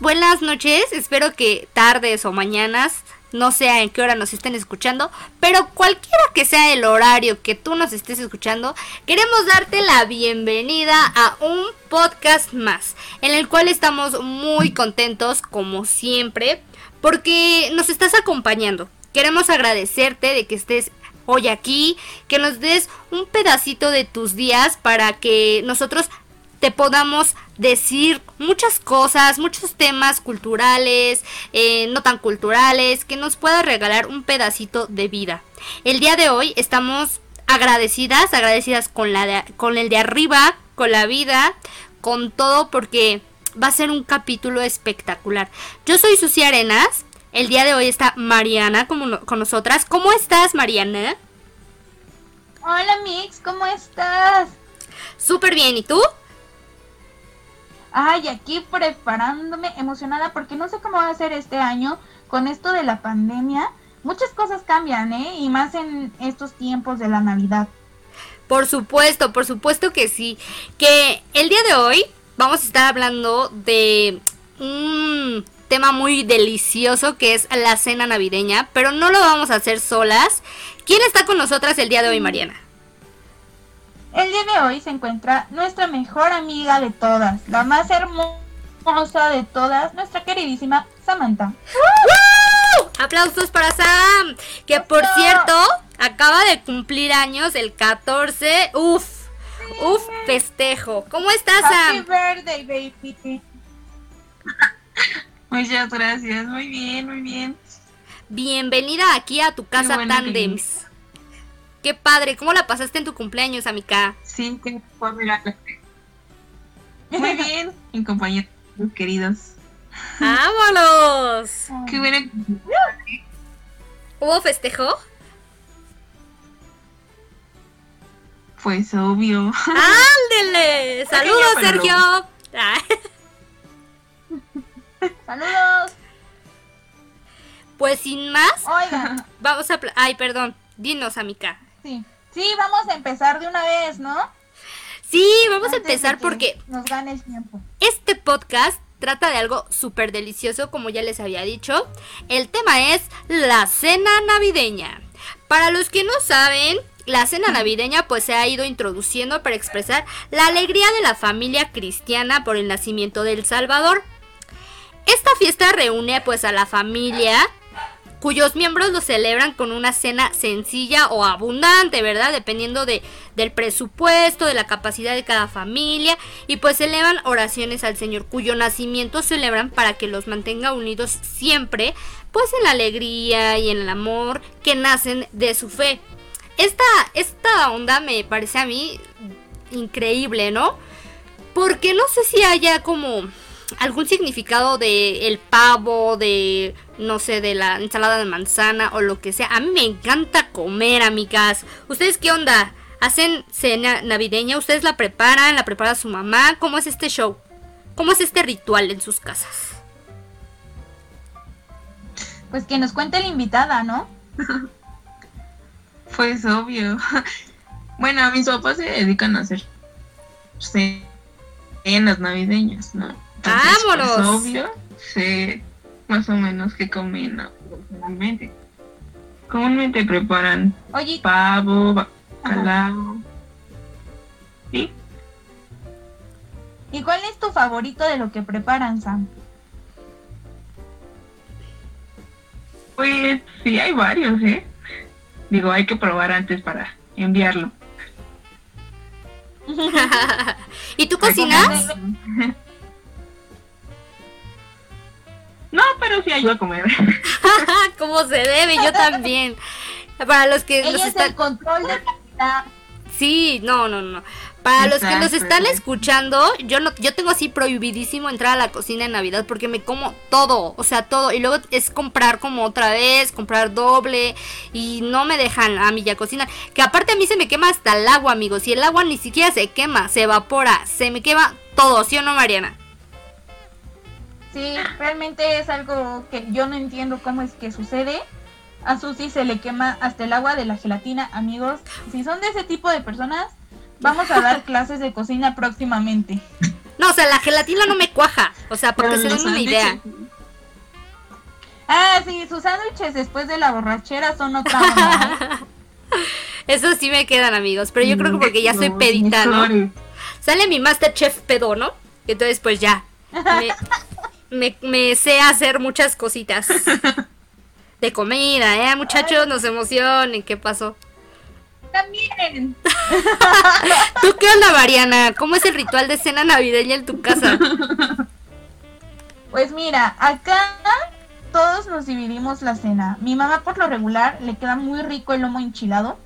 Buenas noches, espero que tardes o mañanas, no sé en qué hora nos estén escuchando, pero cualquiera que sea el horario que tú nos estés escuchando, queremos darte la bienvenida a un podcast más, en el cual estamos muy contentos como siempre, porque nos estás acompañando. Queremos agradecerte de que estés hoy aquí, que nos des un pedacito de tus días para que nosotros te podamos decir muchas cosas, muchos temas culturales, eh, no tan culturales, que nos pueda regalar un pedacito de vida. El día de hoy estamos agradecidas, agradecidas con, la con el de arriba, con la vida, con todo, porque va a ser un capítulo espectacular. Yo soy Susi Arenas. El día de hoy está Mariana con, con nosotras. ¿Cómo estás, Mariana? Hola, Mix, ¿cómo estás? Súper bien, ¿y tú? Ay, aquí preparándome, emocionada porque no sé cómo va a ser este año con esto de la pandemia. Muchas cosas cambian, ¿eh? Y más en estos tiempos de la Navidad. Por supuesto, por supuesto que sí. Que el día de hoy vamos a estar hablando de un tema muy delicioso que es la cena navideña, pero no lo vamos a hacer solas. ¿Quién está con nosotras el día de hoy, Mariana? El día de hoy se encuentra nuestra mejor amiga de todas, la más hermosa de todas, nuestra queridísima Samantha. Aplausos para Sam, que por cierto acaba de cumplir años el 14. Uf, uf, festejo. ¿Cómo estás, Sam? Happy birthday, baby. Muchas gracias, muy bien, muy bien. Bienvenida aquí a tu casa Tandems. Qué padre, ¿cómo la pasaste en tu cumpleaños, amiga? Sí, que fue. Muy bien, en compañía de queridos. ¡Vámonos! Qué buena. ¿Hubo festejo? Pues obvio. ¡Ándele! ¡Saludos, Sergio! ¡Saludos! Pues sin más, Oigan. vamos a... Ay, perdón. Dinos, amiga. Sí. Sí, vamos a empezar de una vez, ¿no? Sí, vamos Antes a empezar porque Nos gane el tiempo. este podcast trata de algo súper delicioso, como ya les había dicho. El tema es la cena navideña. Para los que no saben, la cena navideña pues se ha ido introduciendo para expresar la alegría de la familia cristiana por el nacimiento del Salvador. Esta fiesta reúne pues a la familia cuyos miembros lo celebran con una cena sencilla o abundante, ¿verdad? Dependiendo de, del presupuesto, de la capacidad de cada familia, y pues elevan oraciones al Señor, cuyo nacimiento celebran para que los mantenga unidos siempre, pues en la alegría y en el amor que nacen de su fe. Esta, esta onda me parece a mí increíble, ¿no? Porque no sé si haya como algún significado de el pavo, de no sé, de la ensalada de manzana o lo que sea. A mí me encanta comer, amigas. ¿Ustedes qué onda? ¿Hacen cena navideña? ¿Ustedes la preparan? ¿La prepara su mamá? ¿Cómo es este show? ¿Cómo es este ritual en sus casas? Pues que nos cuente la invitada, ¿no? Pues obvio. Bueno, mis papás se dedican a hacer cenas navideñas, ¿no? Entonces, ¡Vámonos! Pues obvio, sé más o menos qué comen comúnmente. Comúnmente preparan Oye, pavo, bacalao. ¿Sí? ¿y cuál es tu favorito de lo que preparan, Sam? Pues sí, hay varios, ¿eh? Digo, hay que probar antes para enviarlo. ¿Y tú cocinas? No, pero sí ayudo a comer. Como se debe, yo también. Para los que nos Ella es están... el control de calidad. Sí, no, no, no. Para los que nos están escuchando, yo no, yo tengo así prohibidísimo entrar a la cocina en Navidad porque me como todo, o sea, todo. Y luego es comprar como otra vez, comprar doble y no me dejan a mí ya cocinar. Que aparte a mí se me quema hasta el agua, amigos. Y el agua ni siquiera se quema, se evapora, se me quema todo, ¿sí o no, Mariana? Sí, realmente es algo que yo no entiendo cómo es que sucede. A Susi se le quema hasta el agua de la gelatina, amigos. Si son de ese tipo de personas, vamos a dar clases de cocina próximamente. No, o sea, la gelatina no me cuaja. O sea, porque se den una idea. Ah, sí, sus sándwiches después de la borrachera son otra onda. Eso sí me quedan, amigos. Pero yo creo que porque ya soy pedita, ¿no? Sale mi Masterchef pedo, ¿no? Entonces, pues ya. Me, me, sé hacer muchas cositas. De comida, ¿eh? Muchachos, nos emocionen. ¿Qué pasó? También. ¿Tú qué onda, Mariana? ¿Cómo es el ritual de cena navideña en tu casa? Pues mira, acá todos nos dividimos la cena. Mi mamá por lo regular le queda muy rico el lomo enchilado.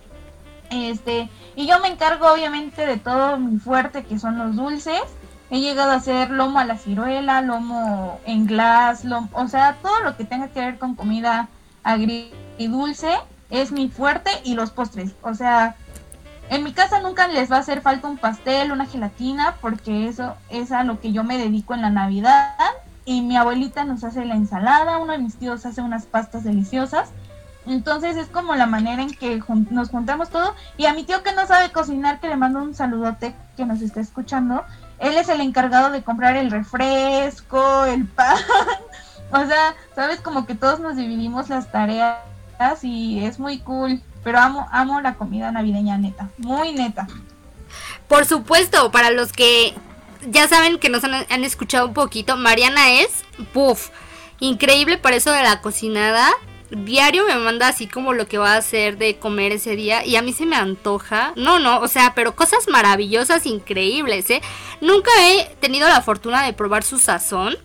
Este, y yo me encargo obviamente de todo mi fuerte que son los dulces. He llegado a hacer lomo a la ciruela, lomo en glass, lomo, o sea, todo lo que tenga que ver con comida agridulce es mi fuerte y los postres. O sea, en mi casa nunca les va a hacer falta un pastel, una gelatina, porque eso es a lo que yo me dedico en la Navidad. Y mi abuelita nos hace la ensalada, uno de mis tíos hace unas pastas deliciosas. Entonces es como la manera en que nos juntamos todo. Y a mi tío que no sabe cocinar, que le mando un saludote que nos está escuchando, él es el encargado de comprar el refresco, el pan. o sea, sabes, como que todos nos dividimos las tareas y es muy cool. Pero amo, amo la comida navideña neta, muy neta. Por supuesto, para los que ya saben que nos han, han escuchado un poquito, Mariana es, puff, increíble para eso de la cocinada diario me manda así como lo que va a hacer de comer ese día y a mí se me antoja. No, no, o sea, pero cosas maravillosas, increíbles, ¿eh? Nunca he tenido la fortuna de probar su sazón,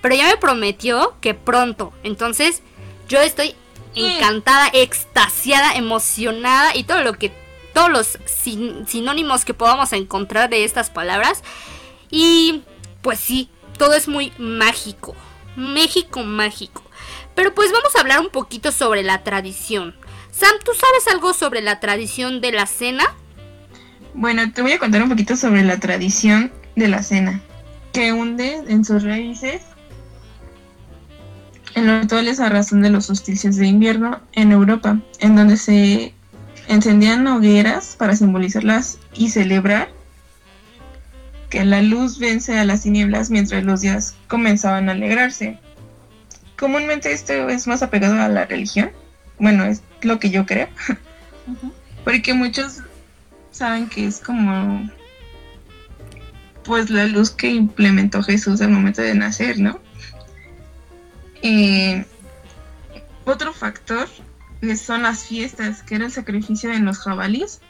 pero ya me prometió que pronto. Entonces, yo estoy encantada, extasiada, emocionada y todo lo que todos los sinónimos que podamos encontrar de estas palabras. Y pues sí, todo es muy mágico. México mágico. Pero pues vamos a hablar un poquito sobre la tradición. Sam, ¿tú sabes algo sobre la tradición de la cena? Bueno, te voy a contar un poquito sobre la tradición de la cena, que hunde en sus raíces en los rituales a razón de los solsticios de invierno en Europa, en donde se encendían hogueras para simbolizarlas y celebrar que la luz vence a las tinieblas mientras los días comenzaban a alegrarse comúnmente esto es más apegado a la religión. Bueno, es lo que yo creo. Porque muchos saben que es como pues la luz que implementó Jesús al momento de nacer, ¿no? Eh, otro factor son las fiestas, que era el sacrificio de los jabalíes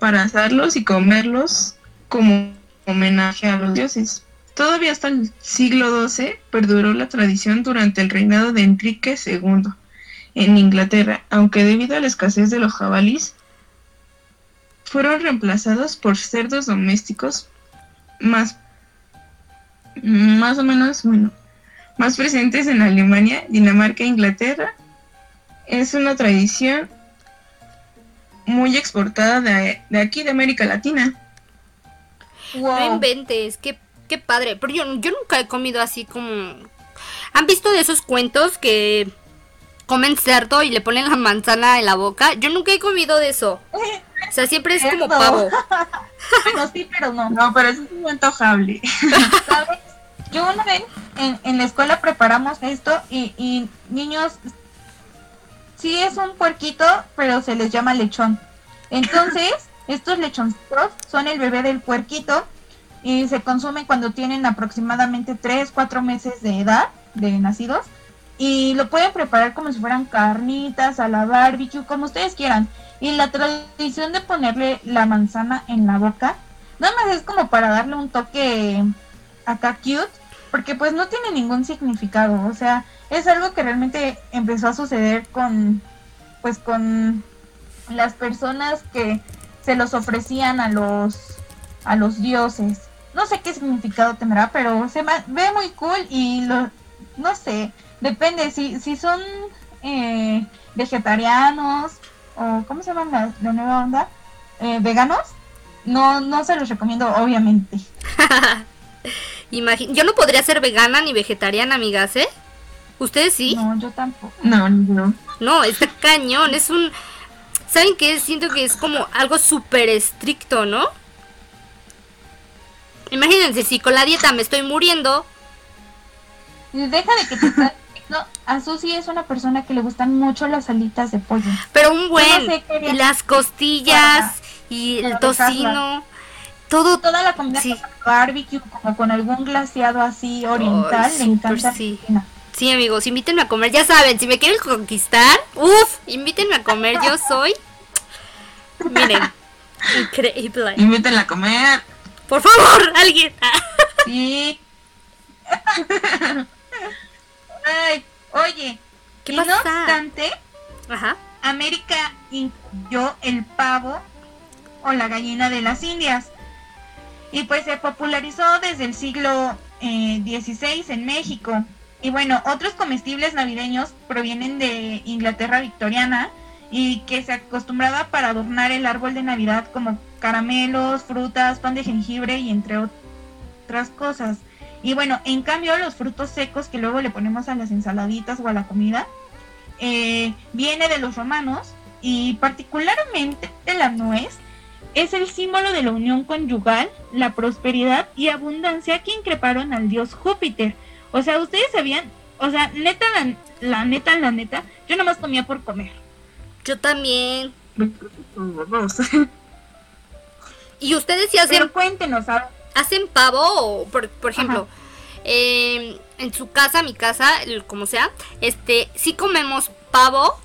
para asarlos y comerlos como homenaje a los dioses. Todavía hasta el siglo XII perduró la tradición durante el reinado de Enrique II en Inglaterra, aunque debido a la escasez de los jabalíes, fueron reemplazados por cerdos domésticos más, más o menos, bueno, más presentes en Alemania, Dinamarca e Inglaterra. Es una tradición muy exportada de, aquí, de América Latina. No inventes, qué qué padre. Pero yo, yo nunca he comido así como... ¿Han visto de esos cuentos que comen cerdo y le ponen la manzana en la boca? Yo nunca he comido de eso. O sea, siempre es como pavo. bueno, sí, pero no. No, pero eso es muy antojable. ¿Sabes? Yo una vez en, en la escuela preparamos esto y, y niños, sí es un puerquito, pero se les llama lechón. Entonces, estos lechoncitos son el bebé del puerquito y se consumen cuando tienen aproximadamente 3, 4 meses de edad de nacidos y lo pueden preparar como si fueran carnitas, a la barbecue, como ustedes quieran. Y la tradición de ponerle la manzana en la boca, nada más es como para darle un toque acá cute, porque pues no tiene ningún significado, o sea, es algo que realmente empezó a suceder con pues con las personas que se los ofrecían a los a los dioses no sé qué significado tendrá, pero se ve muy cool y lo, no sé, depende si, si son eh, vegetarianos o ¿cómo se llama la, nueva onda? Eh, veganos, no, no se los recomiendo obviamente. yo no podría ser vegana ni vegetariana, amigas, ¿eh? ¿Ustedes sí? No, yo tampoco. No, no. No, está cañón, es un... ¿Saben qué? Siento que es como algo súper estricto, ¿no? Imagínense, si con la dieta me estoy muriendo. Deja de que te estás no, a Susi es una persona que le gustan mucho las alitas de pollo. Pero un buen. y las costillas y el tocino. Todo. Toda la comida con barbecue, como con algún glaseado así oriental, le encanta. Sí. sí, amigos, invítenme a comer. Ya saben, si me quieren conquistar, uff, invítenme a comer. Yo soy. Miren, increíble. Invítenla a comer. Por favor, alguien. Sí. Ay, oye, ¿Qué no obstante, América incluyó el pavo o la gallina de las Indias. Y pues se popularizó desde el siglo XVI eh, en México. Y bueno, otros comestibles navideños provienen de Inglaterra victoriana y que se acostumbraba para adornar el árbol de Navidad como caramelos, frutas, pan de jengibre y entre otras cosas. Y bueno, en cambio los frutos secos que luego le ponemos a las ensaladitas o a la comida, eh, viene de los romanos y particularmente de la nuez es el símbolo de la unión conyugal, la prosperidad y abundancia que increparon al dios Júpiter. O sea, ustedes sabían, o sea, neta, la, neta, la neta, yo nomás comía por comer. Yo también. y ustedes sí hacen... Pero cuéntenos, hacen pavo o, por, ejemplo, em, en su casa, mi casa, como sea, este, sí comemos pavo,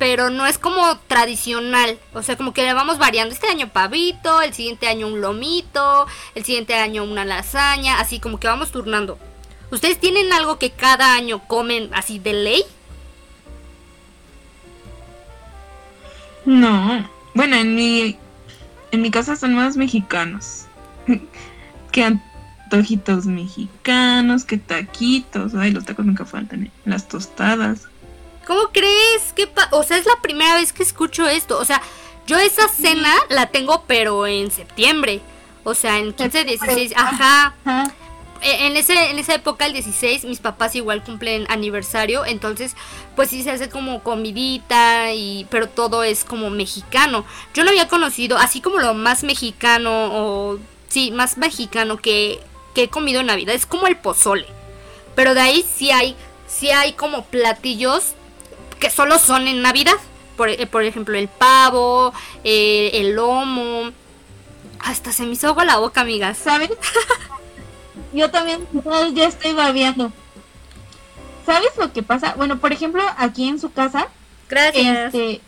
pero no es como tradicional. O sea, como que le vamos variando. Este año pavito, el siguiente año un lomito, el siguiente año una lasaña, así como que vamos turnando. ¿Ustedes tienen algo que cada año comen así de ley? No. Bueno, en mi en mi casa son más mexicanos. que antojitos mexicanos, que taquitos. Ay, los tacos nunca faltan, ¿eh? Las tostadas. ¿Cómo crees? que o sea, es la primera vez que escucho esto. O sea, yo esa cena la tengo, pero en septiembre. O sea, en 15, 16. Ajá. E, en, ese, en esa época, el 16, mis papás igual cumplen aniversario. Entonces, pues sí se hace como comidita. y Pero todo es como mexicano. Yo lo había conocido, así como lo más mexicano o sí, más mexicano que, que he comido en Navidad. Es como el pozole. Pero de ahí sí hay, sí hay como platillos que solo son en Navidad. Por, eh, por ejemplo, el pavo, eh, el lomo. Hasta se me hizo agua la boca, amigas. ¿Sabes? Yo también ya estoy babeando. ¿Sabes lo que pasa? Bueno, por ejemplo, aquí en su casa. Gracias. Este,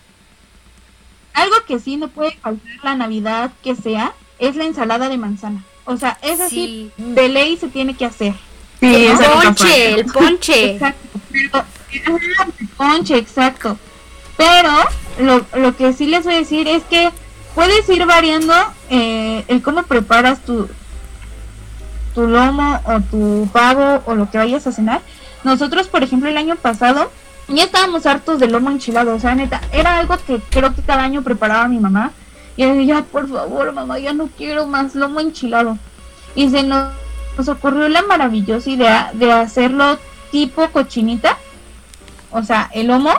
algo que sí no puede faltar la Navidad que sea es la ensalada de manzana. O sea, es así, de ley se tiene que hacer. Sí, el ponche, el ponche. Exacto, el ponche, exacto. Pero lo, lo que sí les voy a decir es que puedes ir variando eh, el cómo preparas tu, tu lomo o tu pavo o lo que vayas a cenar. Nosotros, por ejemplo, el año pasado ya estábamos hartos de lomo enchilado. O sea, neta, era algo que creo que cada año preparaba mi mamá. Y decía, por favor, mamá, ya no quiero más lomo enchilado. Y se nos, ocurrió la maravillosa idea de hacerlo tipo cochinita. O sea, el lomo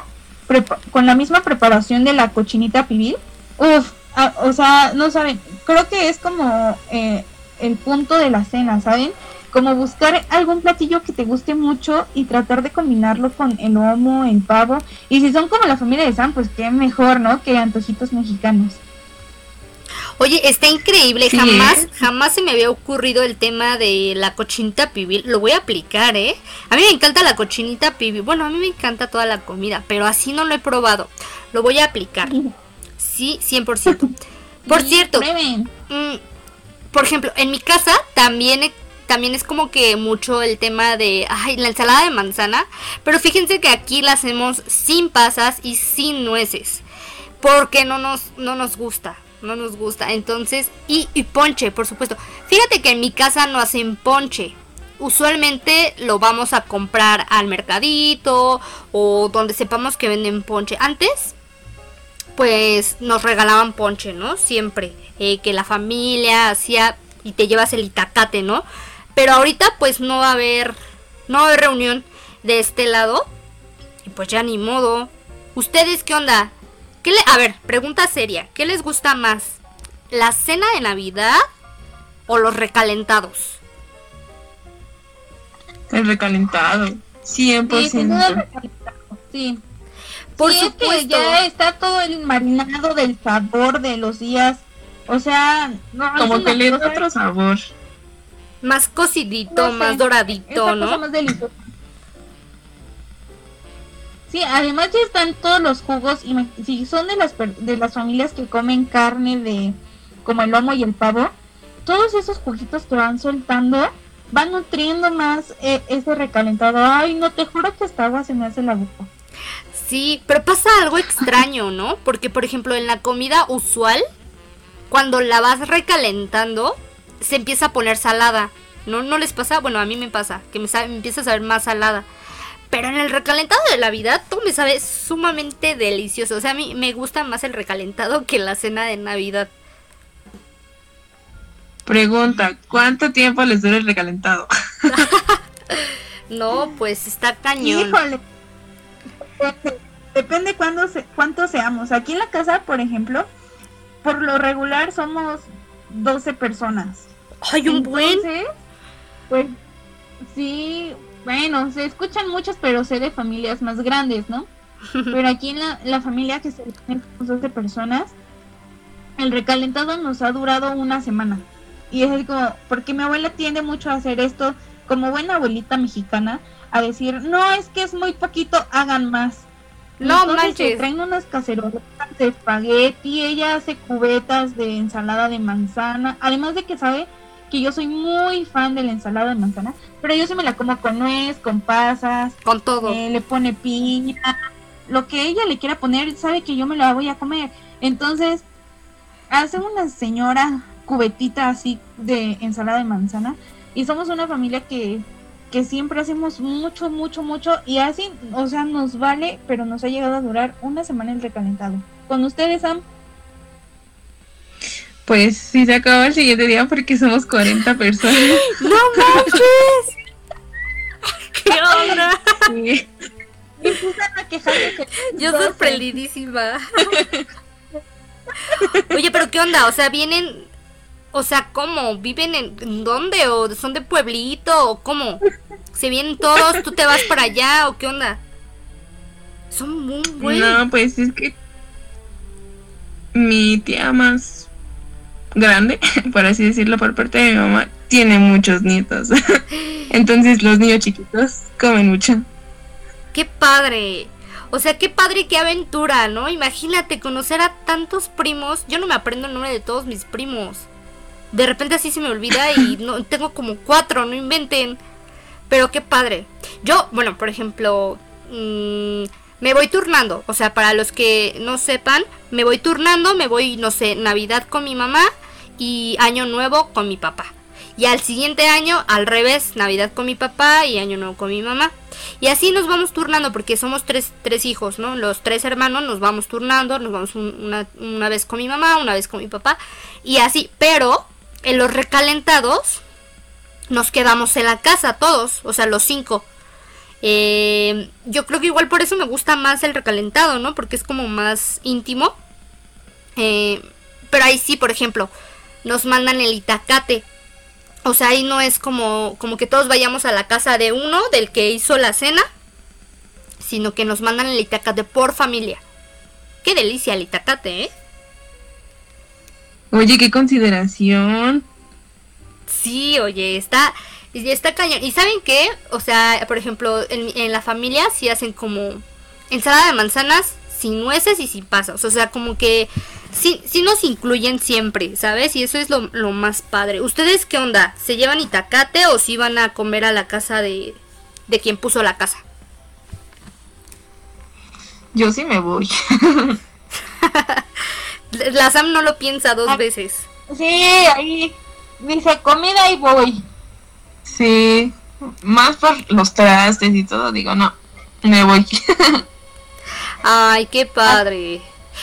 con la misma preparación de la cochinita pibil. Uf, ah, o sea, no saben, creo que es como eh, el punto de la cena, ¿saben? Como buscar algún platillo que te guste mucho y tratar de combinarlo con el lomo, el pavo. Y si son como la familia de Sam, pues qué mejor, ¿no? Que antojitos mexicanos. Oye, está increíble. jamás, jamás se me había ocurrido el tema de la cochinita pibil. Lo voy a aplicar, ¿eh? A mí me encanta la cochinita pibil. Bueno, a mí me encanta toda la comida, pero así no lo he probado. Lo voy a aplicar. Sí, 100%. Por cierto, mm, por ejemplo, en mi casa también también es como que mucho el tema de ay, la ensalada de manzana, pero fíjense que aquí la hacemos sin pasas y sin nueces, porque no nos no nos gusta no nos gusta. Entonces, y, ponche, por supuesto. Fíjate que en mi casa no hacen ponche. Usualmente lo vamos a comprar al mercadito o donde sepamos que venden ponche. Antes, pues nos regalaban ponche, ¿no? Siempre. Eh, que la familia hacía y te llevas el itacate, ¿no? Pero ahorita pues no va a haber, no va a haber reunión de este lado. Y pues ya ni modo. ¿Ustedes qué onda? a ver, pregunta seria. ¿Qué les gusta más? ¿La cena de Navidad o los recalentados? El recalentado. 100%. Sí, sí. Por Sí, es que ya está todo el marinado del sabor de los días. O sea, no, Como que le da otro sabor. Más cocidito, No sé, más doradito, la cosa ¿no? más deliciosa. Sí, además ya están todos los jugos y me- si son de las per- de las familias que comen carne de como el lomo y el pavo, todos esos juguitos que van soltando van nutriendo más eh, ese recalentado. Ay, no te juro que hasta agua se me hace la boca. Sí, pero pasa algo extraño, ¿no? Porque, por ejemplo, en la comida usual, cuando la vas recalentando, se empieza a poner salada. ¿No, no les pasa? Bueno, a mí me pasa, que me, sabe- me empieza a saber más salada. Pero en el recalentado de Navidad, todo me sabe sumamente delicioso. O sea, a mí me gusta más el recalentado que la cena de Navidad. Pregunta, ¿cuánto tiempo les dura el recalentado? No, pues está cañón. Híjole. Depende, Depende cuándo se, cuánto seamos. Aquí en la casa, por ejemplo, por lo regular somos 12 personas. Ay, un buen. Pues sí, bueno, se escuchan muchos, pero sé de familias más grandes, ¿no? Pero aquí en la, la familia que se somos 12 personas, el recalentado nos ha durado una semana. Y es como, porque mi abuela tiende mucho a hacer esto, como buena abuelita mexicana, a decir, no, es que es muy poquito, hagan más. No Entonces, manches. se traen unas cacerolas de espagueti, ella hace cubetas de ensalada de manzana, además de que sabe que yo soy muy fan de la ensalada de manzana, pero yo sí me la como con nuez, con pasas, Con todo. eh, le pone piña, lo que ella le quiera poner, sabe que yo me la voy a comer. Entonces, hace una señora cubetita así de ensalada de manzana y somos una familia que, que siempre hacemos mucho, mucho, mucho y así, o sea, nos vale, pero nos ha llegado a durar una semana el recalentado. Con ustedes, Sam, Pues sí se acabó el siguiente día porque somos 40 personas. ¡No manches! ¿Qué onda? Sí. a que Yo sorprendidísima. Oye, pero ¿qué onda? O sea, vienen. O sea, ¿cómo? ¿Viven en, dónde? ¿O son de pueblito? ¿O cómo? ¿Se vienen todos? ¿Tú te vas para allá? ¿O qué onda? Son muy buenos. No, pues es que mi tía más grande, por así decirlo, por parte de mi mamá, tiene muchos nietos. Entonces los niños chiquitos comen mucho. ¡Qué padre! O sea, qué padre, qué aventura, ¿no? Imagínate conocer a tantos primos. Yo no me aprendo el nombre de todos mis primos. De repente así se me olvida y no tengo como cuatro, no inventen. Pero qué padre. Yo, bueno, por ejemplo, mm, me voy turnando. O sea, para los que no sepan, me voy turnando, me voy, no sé, Navidad con mi mamá y Año Nuevo con mi papá. Y al siguiente año, al revés, Navidad con mi papá y Año Nuevo con mi mamá. Y así nos vamos turnando, porque somos tres, tres hijos, ¿no? Los tres hermanos nos vamos turnando, nos vamos un- una, una vez con mi mamá, una vez con mi papá, y así. Pero en los recalentados nos quedamos en la casa todos, o sea, los cinco. Eh, yo creo que igual por eso me gusta más el recalentado, ¿no? Porque es como más íntimo. Eh, pero ahí sí, por ejemplo, nos mandan el itacate. O sea, ahí no es como, como que todos vayamos a la casa de uno, del que hizo la cena, sino que nos mandan el itacate por familia. Qué delicia el itacate, ¿eh? Oye, qué consideración. Sí, oye, está, está cañón. ¿Y saben qué? O sea, por ejemplo, en, en la familia sí hacen como ensalada de manzanas sin nueces y sin pasas. O sea, como que sí, sí nos incluyen siempre, ¿sabes? Y eso es lo, lo más padre. ¿Ustedes qué onda? ¿Se llevan itacate o si van a comer a la casa de, de quien puso la casa? Yo sí me voy. La Sam no lo piensa dos Ah. veces. Sí, ahí dice comida y voy. Sí. Más por los trastes y todo, digo, no, me voy. Ay, qué padre.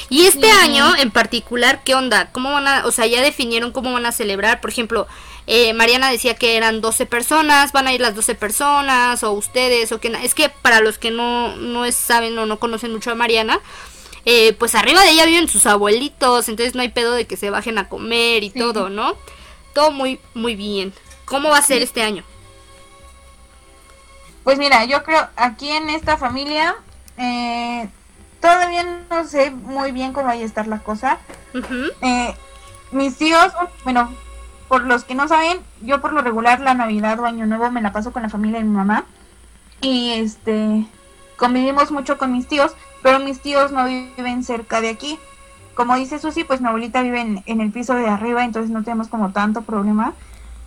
Y este Sí. año en particular, ¿qué onda? ¿Cómo van a, o sea, ya definieron cómo van a celebrar? Por ejemplo, eh, Mariana decía que eran 12 personas, van a ir las 12 personas, o ustedes, o que Es que para los que no, no es- saben o no conocen mucho a Mariana, eh, pues arriba de ella viven sus abuelitos, entonces no hay pedo de que se bajen a comer y Sí. todo, ¿no? todo muy, muy bien. ¿Cómo va a ser este año? Pues mira, yo creo aquí en esta familia eh, todavía no sé muy bien cómo vaya a estar la cosa. eh, mis tíos, bueno, por los que no saben, yo por lo regular la Navidad o Año Nuevo me la paso con la familia de mi mamá. Y este, convivimos mucho con mis tíos, pero mis tíos no viven cerca de aquí. Como dice Susi, pues mi abuelita vive en, en el piso de arriba, entonces no tenemos como tanto problema.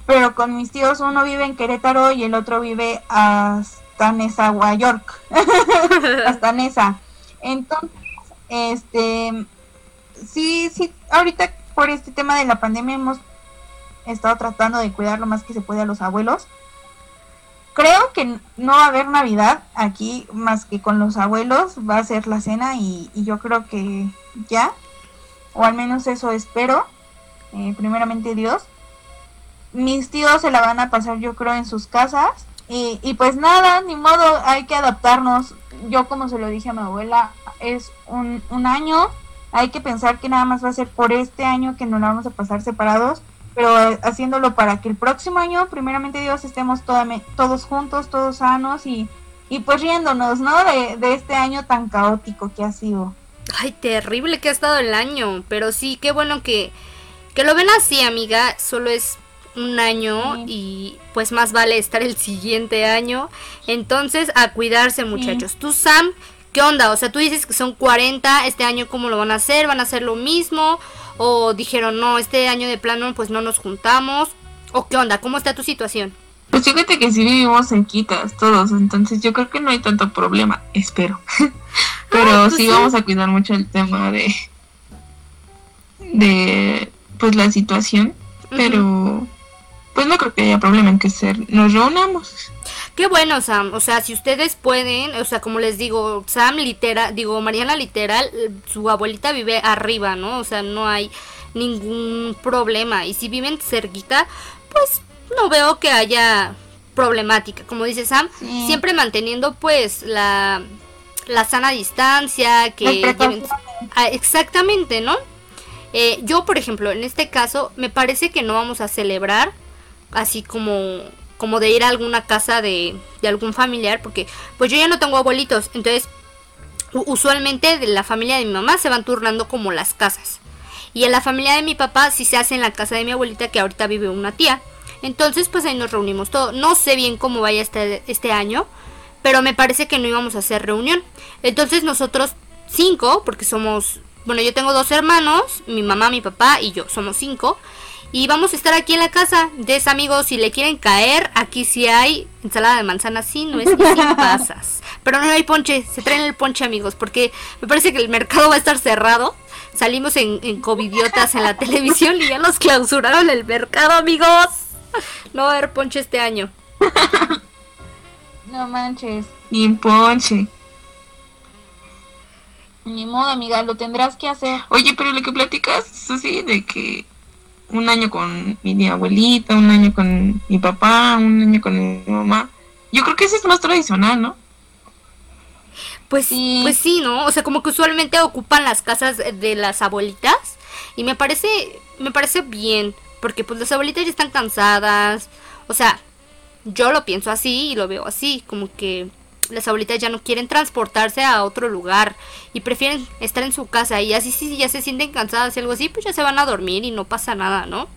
Pero con mis tíos uno vive en Querétaro y el otro vive hasta Nezahualcóyotl, York. hasta Nesa. Entonces, este, sí, sí, ahorita por este tema de la pandemia hemos estado tratando de cuidar lo más que se puede a los abuelos. Creo que no va a haber Navidad aquí más que con los abuelos, va a ser la cena y, y yo creo que ya, o al menos eso espero, eh, primeramente Dios. Mis tíos se la van a pasar yo creo en sus casas y, y pues nada, ni modo, hay que adaptarnos. Yo como se lo dije a mi abuela, es un, un año, hay que pensar que nada más va a ser por este año que nos la vamos a pasar separados pero haciéndolo para que el próximo año, primeramente Dios, estemos todos juntos, todos sanos y, y pues riéndonos, ¿no? De, de, este año tan caótico que ha sido. Ay, terrible que ha estado el año, pero sí, qué bueno que, que lo ven así, amiga, solo es un año sí. y pues más vale estar el siguiente año. Entonces, a cuidarse muchachos. Sí. Tú, Sam, ¿qué onda? O sea, tú dices que son 40, este año ¿cómo lo van a hacer? ¿Van a hacer lo mismo? o dijeron, no, este año de plano pues no nos juntamos, o qué onda, ¿cómo está tu situación? Pues fíjate que sí vivimos cerquitas todos, entonces yo creo que no hay tanto problema, espero. Pero ah, pues sí, sí vamos a cuidar mucho el tema de de pues la situación, uh -huh. pero pues no creo que haya problema en que ser, nos reunamos. Qué bueno, Sam. O sea, si ustedes pueden, o sea, como les digo, Sam literal, digo, Mariana literal, su abuelita vive arriba, ¿no? O sea, no hay ningún problema. Y si viven cerquita, pues no veo que haya problemática. Como dice Sam, sí. siempre manteniendo pues la, la sana distancia, que lleven... ah, exactamente, ¿no? Eh, yo, por ejemplo, en este caso, me parece que no vamos a celebrar así como como de ir a alguna casa de, de, algún familiar, porque pues yo ya no tengo abuelitos, entonces usualmente de la familia de mi mamá se van turnando como las casas. Y en la familia de mi papá sí se hace en la casa de mi abuelita que ahorita vive una tía. Entonces pues ahí nos reunimos todo. No sé bien cómo vaya este, este año, pero me parece que no íbamos a hacer reunión. Entonces nosotros cinco, porque somos, bueno yo tengo dos hermanos, mi mamá, mi papá y yo, somos cinco. Y vamos a estar aquí en la casa. De amigos, si le quieren caer, aquí sí hay ensalada de manzana sin nueces y sin pasas. Pero no hay ponche, se traen el ponche, amigos, porque me parece que el mercado va a estar cerrado. Salimos en, en covidiotas en la televisión y ya nos clausuraron el mercado, amigos. No va a haber ponche este año. No manches. Ni ponche. Ni modo, amiga, lo tendrás que hacer. Oye, pero lo que platicas, Susi, de que un año con mi abuelita, un año con mi papá, un año con mi mamá. Yo creo que eso es más tradicional, ¿no? Pues sí. pues sí, ¿no? O sea, como que usualmente ocupan las casas de las abuelitas y me parece me parece bien, porque pues las abuelitas ya están cansadas. O sea, yo lo pienso así y lo veo así, como que las abuelitas ya no quieren transportarse a otro lugar y prefieren estar en su casa y así si ya se sienten cansadas y algo así, pues ya se van a dormir y no pasa nada, ¿no?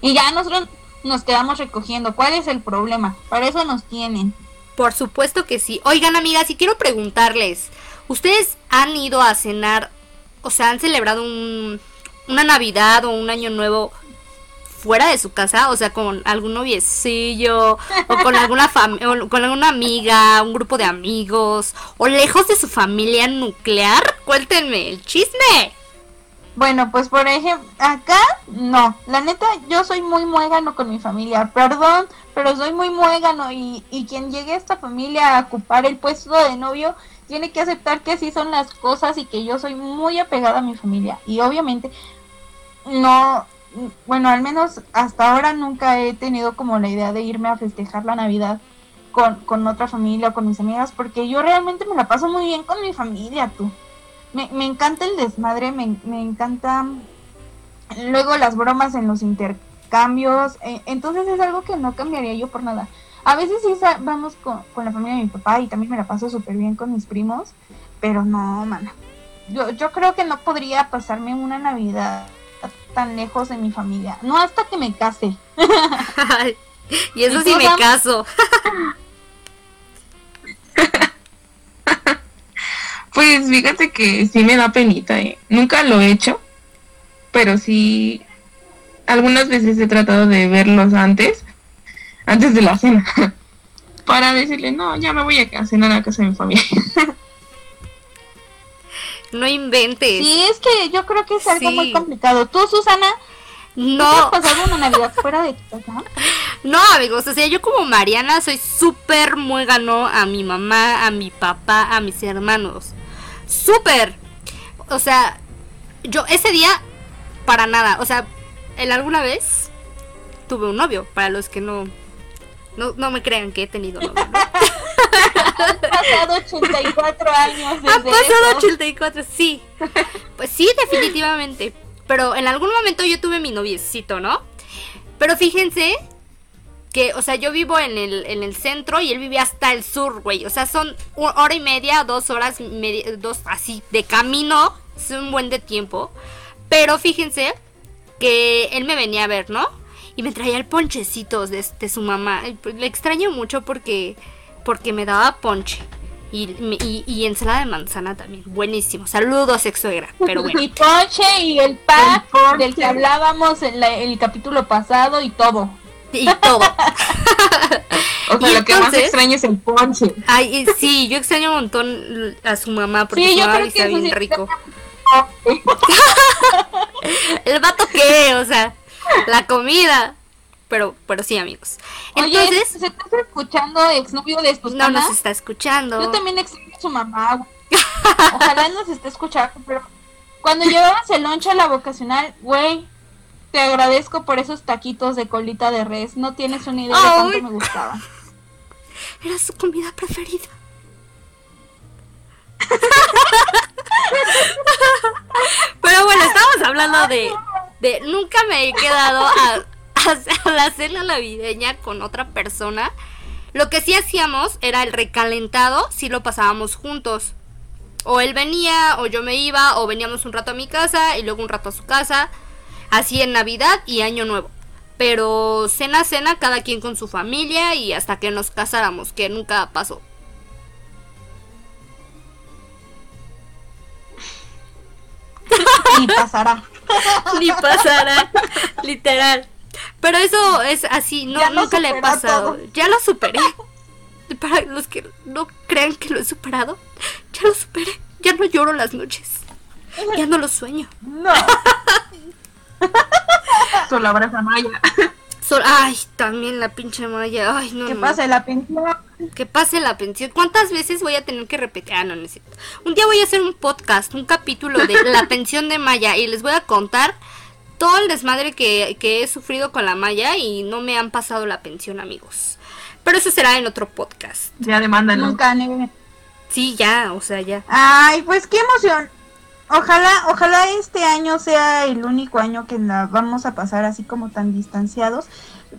Y ya nosotros nos quedamos recogiendo. ¿Cuál es el problema? Para eso nos tienen. Por supuesto que sí. Oigan, amigas, y quiero preguntarles, ¿ustedes han ido a cenar, o sea, han celebrado un, una Navidad o un Año Nuevo fuera de su casa, o sea, con algún noviecillo, o con alguna o con alguna amiga, un grupo de amigos, o lejos de su familia nuclear, cuéntenme el chisme. Bueno, pues por ejemplo, acá no, la neta yo soy muy muégano con mi familia, perdón, pero soy muy muégano y, y quien llegue a esta familia a ocupar el puesto de novio tiene que aceptar que así son las cosas y que yo soy muy apegada a mi familia y obviamente no bueno, al menos hasta ahora nunca he tenido como la idea de irme a festejar la Navidad con, con otra familia o con mis amigas, porque yo realmente me la paso muy bien con mi familia, tú. Me, me encanta el desmadre, me, me encanta luego las bromas en los intercambios, eh, entonces es algo que no cambiaría yo por nada. A veces sí vamos con, con la familia de mi papá y también me la paso súper bien con mis primos, pero no, mana. Yo, yo creo que no podría pasarme una Navidad tan lejos de mi familia. No hasta que me case. y eso ¿Y sí me caso. Pues fíjate que sí me da penita, ¿eh? Nunca lo he hecho, pero sí algunas veces he tratado de verlos antes, antes de la cena, para decirle, no, ya me voy a cenar a casa de mi familia. No inventes. Sí, es que yo creo que es algo Sí. muy complicado. Tú, Susana, ¿tú No, has pasado una Navidad fuera de tu casa? no, amigos. O sea, yo como Mariana soy súper muégano a mi mamá, a mi papá, a mis hermanos. Súper. O sea, yo ese día, para nada. O sea, en alguna vez tuve un novio. Para los que no, no, no me crean que he tenido novio. ¿no? Han pasado 84 años desde Han pasado eso. 84, sí. Pues sí, definitivamente. Pero en algún momento yo tuve mi noviecito, ¿no? Pero fíjense que, o sea, yo vivo en el, en el centro y él vive hasta el sur, güey. O sea, son u- hora y media, dos horas, media- dos así de camino. Es un buen de tiempo. Pero fíjense que él me venía a ver, ¿no? Y me traía el ponchecito de, de su mamá. Pues, Le extraño mucho porque, porque me daba ponche. Y, me- y, y ensalada de manzana también. Buenísimo. Saludos, ex suegra. Pero bueno. Y ponche y el pack El ponche. del que hablábamos en la- el capítulo pasado y todo. Y todo. O sea, Y lo que más extraño es el ponche. Ay, sí, yo extraño un montón a su mamá porque Sí, su mamá está bien sí- rico. El vato qué, o sea, la comida. Pero, pero sí, amigos. Oye, Entonces, ¿se estás escuchando exnovio de no nos está escuchando. Yo también extraño a su mamá. Ojalá nos esté escuchando, pero cuando llevabas el lonche a la vocacional, güey, te agradezco por esos taquitos de colita de res. No tienes una idea de cuánto me gustaba. Era su comida preferida. Pero bueno, estamos hablando de, de nunca me he quedado a, a la cena navideña con otra persona. Lo que sí hacíamos era el recalentado, si lo pasábamos juntos. O él venía, o yo me iba, o veníamos un rato a mi casa y luego un rato a su casa. Así en Navidad y Año Nuevo. Pero cena, cena, cada quien con su familia y hasta que nos casáramos, que nunca pasó. Y pasará. Ni pasará, literal. Pero eso es así, no, Ya nunca le he pasado. todo. Ya lo superé. Para los que no crean que lo he superado, ya lo superé. Ya no lloro las noches. Ya no lo sueño. No. Solo abraza Maya. Sol- ay, también la pinche Maya. Ay, no. ¿Qué no. pasa? La pensión. Que pase la pensión. ¿Cuántas veces voy a tener que repetir? Ah, no, no es cierto. Un día voy a hacer un podcast, un capítulo de la pensión de Maya y les voy a contar todo el desmadre que, que he sufrido con la Maya y no me han pasado la pensión, amigos. Pero eso será en otro podcast. Ya demándalo. Nunca. Sí, ya, o sea, ya. Ay, pues qué emoción. Ojalá, ojalá este año sea el único año que la vamos a pasar así como tan distanciados.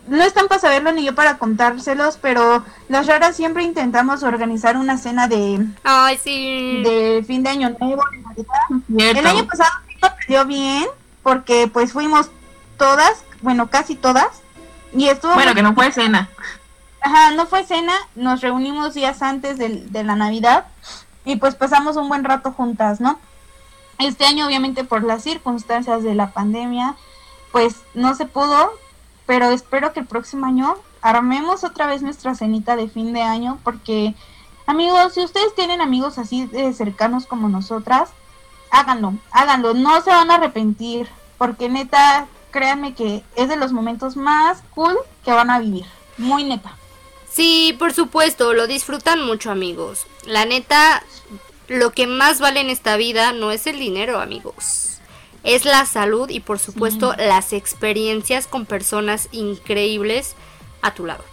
No están para saberlo ni yo para contárselos, pero las raras siempre intentamos organizar una cena de, Ay, sí. de fin de año nuevo. El año pasado sí nos salió bien, porque pues fuimos todas, bueno, casi todas. Y estuvo Bueno, muy- que no fue cena. Ajá, no fue cena, nos reunimos días antes del- de, la Navidad y pues pasamos un buen rato juntas, ¿no? Este año obviamente por las circunstancias de la pandemia, pues no se pudo, pero espero que el próximo año armemos otra vez nuestra cenita de fin de año porque amigos, si ustedes tienen amigos así de cercanos como nosotras, háganlo, háganlo, no se van a arrepentir, porque neta, créanme que es de los momentos más cool que van a vivir, muy neta. Sí, por supuesto, lo disfrutan mucho, amigos. La neta, lo que más vale en esta vida no es el dinero, amigos. Es la salud y por supuesto las experiencias con personas increíbles a tu lado.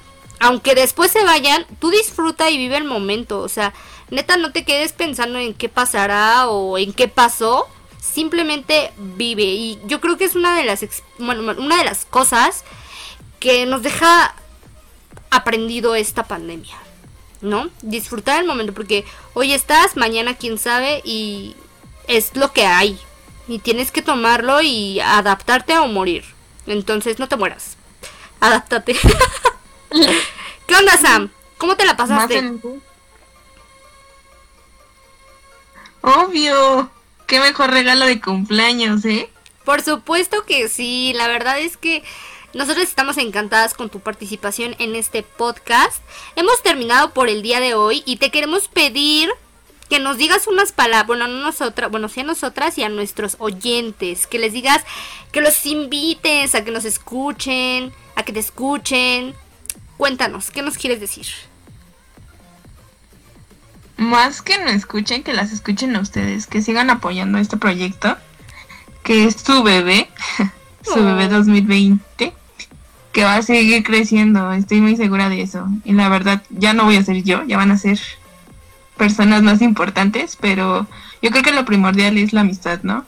Aunque después se vayan, tú disfruta y vive el momento. O sea, neta, no te quedes pensando en qué pasará o en qué pasó. simplemente vive. Y yo creo que es una de las, una de las cosas que nos deja aprendido esta pandemia. ¿No? Disfrutar el momento, porque hoy estás, mañana quién sabe, y es lo que hay. Y tienes que tomarlo y adaptarte o morir. Entonces no te mueras. Adáptate. ¿Qué onda, Sam? ¿Cómo te la pasaste? Obvio. Qué mejor regalo de cumpleaños, ¿eh? Por supuesto que sí. La verdad es que nosotros estamos encantadas con tu participación en este podcast. Hemos terminado por el día de hoy y te queremos pedir que nos digas unas palabras, bueno, no nosotras, bueno, sí a nosotras y a nuestros oyentes, que les digas, que los invites a que nos escuchen, a que te escuchen. Cuéntanos, ¿qué nos quieres decir? Más que no escuchen, que las escuchen a ustedes, que sigan apoyando este proyecto, que es su bebé, su bebé 2020, que va a seguir creciendo, estoy muy segura de eso. Y la verdad, ya no voy a ser yo, ya van a ser personas más importantes, pero yo creo que lo primordial es la amistad, ¿no?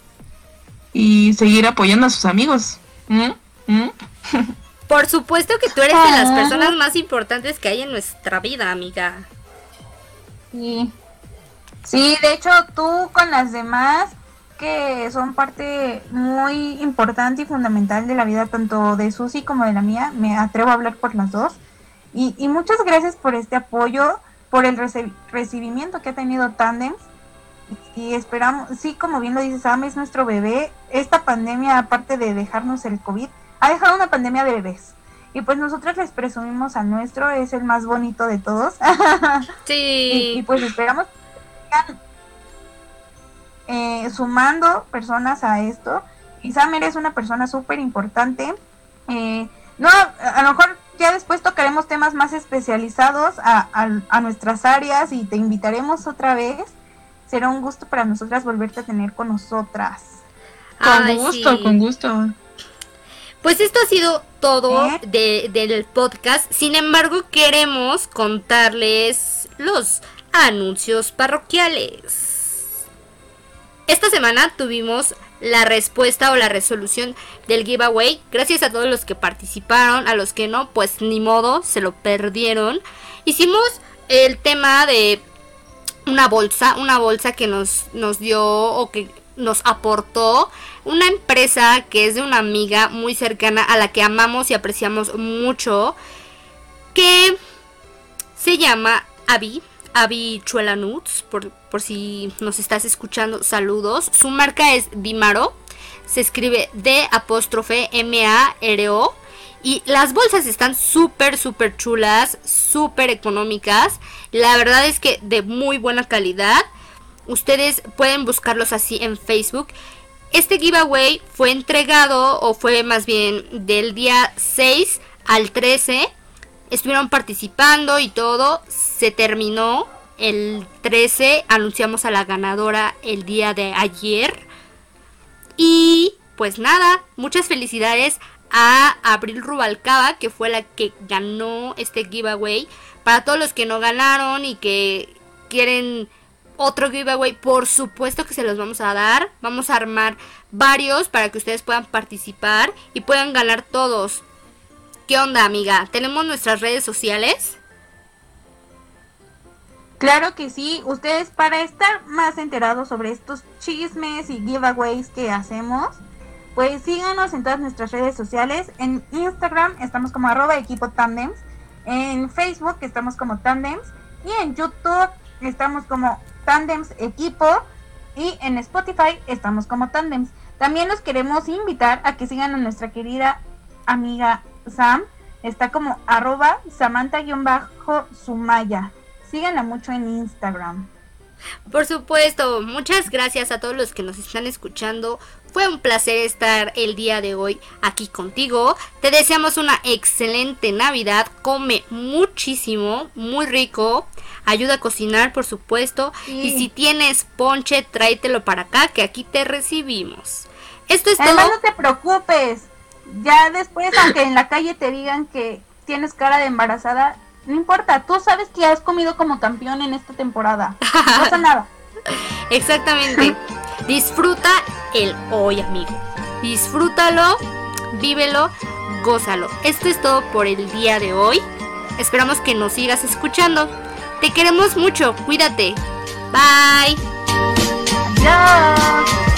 Y seguir apoyando a sus amigos. ¿Mm? ¿Mm? Por supuesto que tú eres de las personas más importantes que hay en nuestra vida, amiga. Sí. Sí, de hecho tú con las demás que son parte muy importante y fundamental de la vida tanto de Susi como de la mía, me atrevo a hablar por las dos. Y, y muchas gracias por este apoyo por el recibimiento que ha tenido Tandems. Y esperamos, sí, como bien lo dice Sam, es nuestro bebé. Esta pandemia, aparte de dejarnos el COVID, ha dejado una pandemia de bebés. Y pues nosotros les presumimos a nuestro, es el más bonito de todos. Sí. y, pues esperamos eh, sumando personas a esto. Y Sam eres una persona súper importante. Eh, no, a lo mejor ya después tocaremos temas más especializados a, nuestras áreas y te invitaremos otra vez. Será un gusto para nosotras volverte a tener con nosotras. Con gusto, con gusto. Pues esto ha sido todo ¿Eh? del podcast. Sin embargo, queremos contarles los anuncios parroquiales. Esta semana tuvimos la respuesta o la resolución del giveaway. Gracias a todos los que participaron, a los que no, pues ni modo, se lo perdieron. Hicimos el tema de una bolsa, una bolsa que nos, nos dio o que nos aportó una empresa que es de una amiga muy cercana a la que amamos y apreciamos mucho, que se llama Abby. Abby Chuela Nuts, por, por si nos estás escuchando, saludos. Su marca es Dimaro, se escribe D apóstrofe M-A-R-O. Y las bolsas están súper, súper chulas, súper económicas. La verdad es que de muy buena calidad. Ustedes pueden buscarlos así en Facebook. Este giveaway fue entregado, o fue más bien del día 6 al 13 estuvieron participando y todo. Se terminó el 13, anunciamos a la ganadora el día de ayer. Y pues nada, muchas felicidades a Abril Rubalcaba, que fue la que ganó este giveaway. Para todos los que no ganaron y que quieren otro giveaway, por supuesto que se los vamos a dar. Vamos a armar varios para que ustedes puedan participar y puedan ganar todos. ¿Qué onda, amiga? ¿Tenemos nuestras redes sociales? Claro que sí, ustedes para estar más enterados sobre estos chismes y giveaways que hacemos, pues síganos en todas nuestras redes sociales. En Instagram estamos como arroba equipo en Facebook estamos como tandems y en YouTube estamos como tandems equipo y en Spotify estamos como tandems. También los queremos invitar a que sigan a nuestra querida amiga Sam está como arroba Samantha-Sumaya. Síganla mucho en Instagram. Por supuesto, muchas gracias a todos los que nos están escuchando. Fue un placer estar el día de hoy aquí contigo. Te deseamos una excelente Navidad. Come muchísimo, muy rico. Ayuda a cocinar, por supuesto. Y si tienes ponche, tráetelo para acá, que aquí te recibimos. Esto es Además, no te preocupes ya después, aunque en la calle te digan que tienes cara de embarazada, no importa, tú sabes que has comido como campeón en esta temporada. No pasa nada. Exactamente. Disfruta el hoy, amigo. Disfrútalo, vívelo, gózalo. Esto es todo por el día de hoy. Esperamos que nos sigas escuchando. Te queremos mucho, cuídate. Bye. Adiós.